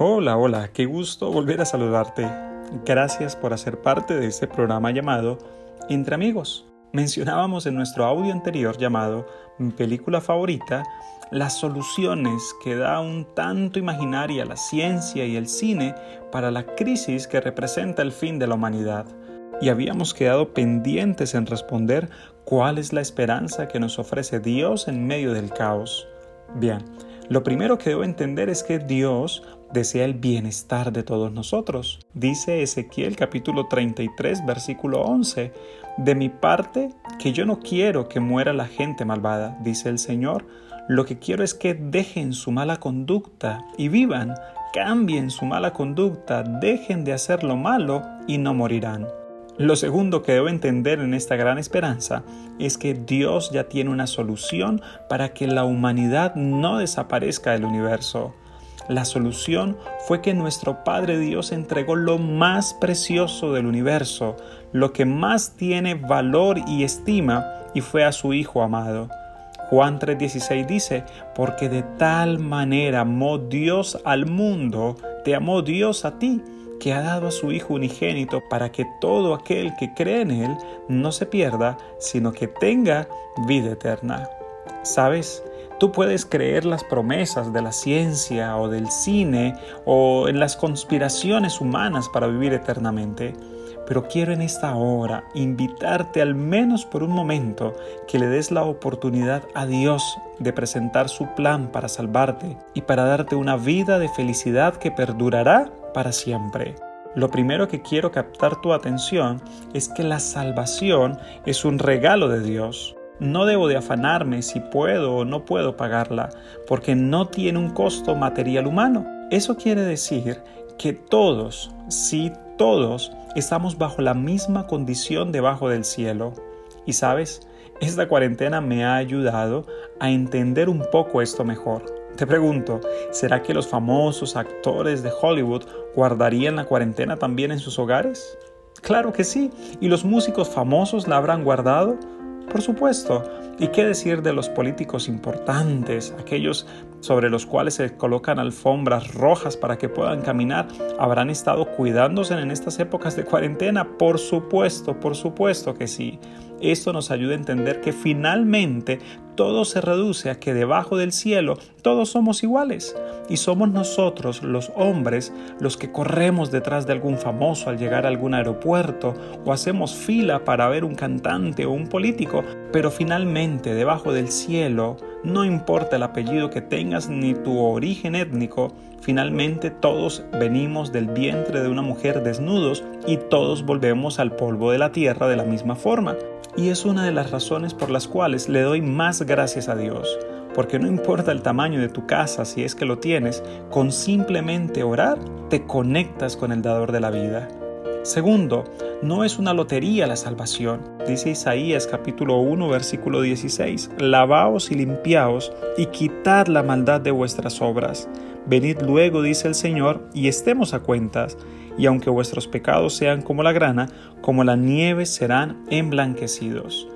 Hola, hola, qué gusto volver a saludarte. Gracias por hacer parte de este programa llamado Entre Amigos. Mencionábamos en nuestro audio anterior llamado Mi película favorita las soluciones que da un tanto imaginaria la ciencia y el cine para la crisis que representa el fin de la humanidad. Y habíamos quedado pendientes en responder cuál es la esperanza que nos ofrece Dios en medio del caos. Bien, lo primero que debo entender es que Dios desea el bienestar de todos nosotros. Dice Ezequiel capítulo 33 versículo 11, de mi parte que yo no quiero que muera la gente malvada, dice el Señor, lo que quiero es que dejen su mala conducta y vivan, cambien su mala conducta, dejen de hacer lo malo y no morirán. Lo segundo que debo entender en esta gran esperanza es que Dios ya tiene una solución para que la humanidad no desaparezca del universo. La solución fue que nuestro Padre Dios entregó lo más precioso del universo, lo que más tiene valor y estima, y fue a su Hijo amado. Juan 3:16 dice, porque de tal manera amó Dios al mundo, te amó Dios a ti que ha dado a su Hijo unigénito para que todo aquel que cree en Él no se pierda, sino que tenga vida eterna. ¿Sabes? Tú puedes creer las promesas de la ciencia o del cine o en las conspiraciones humanas para vivir eternamente, pero quiero en esta hora invitarte al menos por un momento que le des la oportunidad a Dios de presentar su plan para salvarte y para darte una vida de felicidad que perdurará para siempre. Lo primero que quiero captar tu atención es que la salvación es un regalo de Dios. No debo de afanarme si puedo o no puedo pagarla, porque no tiene un costo material humano. Eso quiere decir que todos, sí todos, estamos bajo la misma condición debajo del cielo. Y sabes, esta cuarentena me ha ayudado a entender un poco esto mejor. Te pregunto, ¿será que los famosos actores de Hollywood guardarían la cuarentena también en sus hogares? Claro que sí. ¿Y los músicos famosos la habrán guardado? Por supuesto. ¿Y qué decir de los políticos importantes, aquellos sobre los cuales se colocan alfombras rojas para que puedan caminar? ¿Habrán estado cuidándose en estas épocas de cuarentena? Por supuesto, por supuesto que sí. Esto nos ayuda a entender que finalmente todo se reduce a que debajo del cielo todos somos iguales y somos nosotros los hombres los que corremos detrás de algún famoso al llegar a algún aeropuerto o hacemos fila para ver un cantante o un político, pero finalmente debajo del cielo no importa el apellido que tengas ni tu origen étnico, finalmente todos venimos del vientre de una mujer desnudos y todos volvemos al polvo de la tierra de la misma forma. Y es una de las razones por las cuales le doy más gracias a Dios, porque no importa el tamaño de tu casa si es que lo tienes, con simplemente orar te conectas con el dador de la vida. Segundo, no es una lotería la salvación. Dice Isaías capítulo 1 versículo 16, Lavaos y limpiaos y quitad la maldad de vuestras obras. Venid luego, dice el Señor, y estemos a cuentas, y aunque vuestros pecados sean como la grana, como la nieve serán emblanquecidos.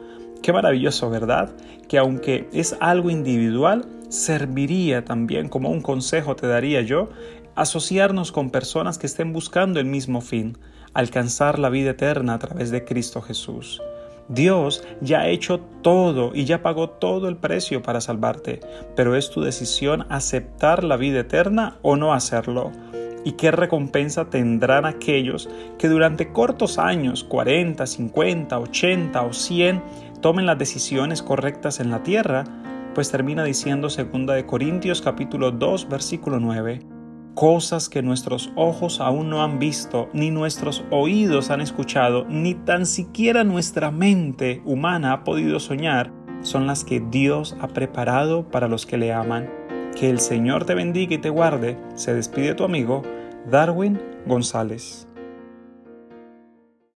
Qué maravilloso, ¿verdad? Que aunque es algo individual, serviría también como un consejo te daría yo asociarnos con personas que estén buscando el mismo fin, alcanzar la vida eterna a través de Cristo Jesús. Dios ya ha hecho todo y ya pagó todo el precio para salvarte, pero es tu decisión aceptar la vida eterna o no hacerlo. ¿Y qué recompensa tendrán aquellos que durante cortos años, 40, 50, 80 o 100, tomen las decisiones correctas en la tierra? Pues termina diciendo 2 de Corintios capítulo 2 versículo 9 cosas que nuestros ojos aún no han visto, ni nuestros oídos han escuchado, ni tan siquiera nuestra mente humana ha podido soñar, son las que Dios ha preparado para los que le aman. Que el Señor te bendiga y te guarde. Se despide tu amigo Darwin González.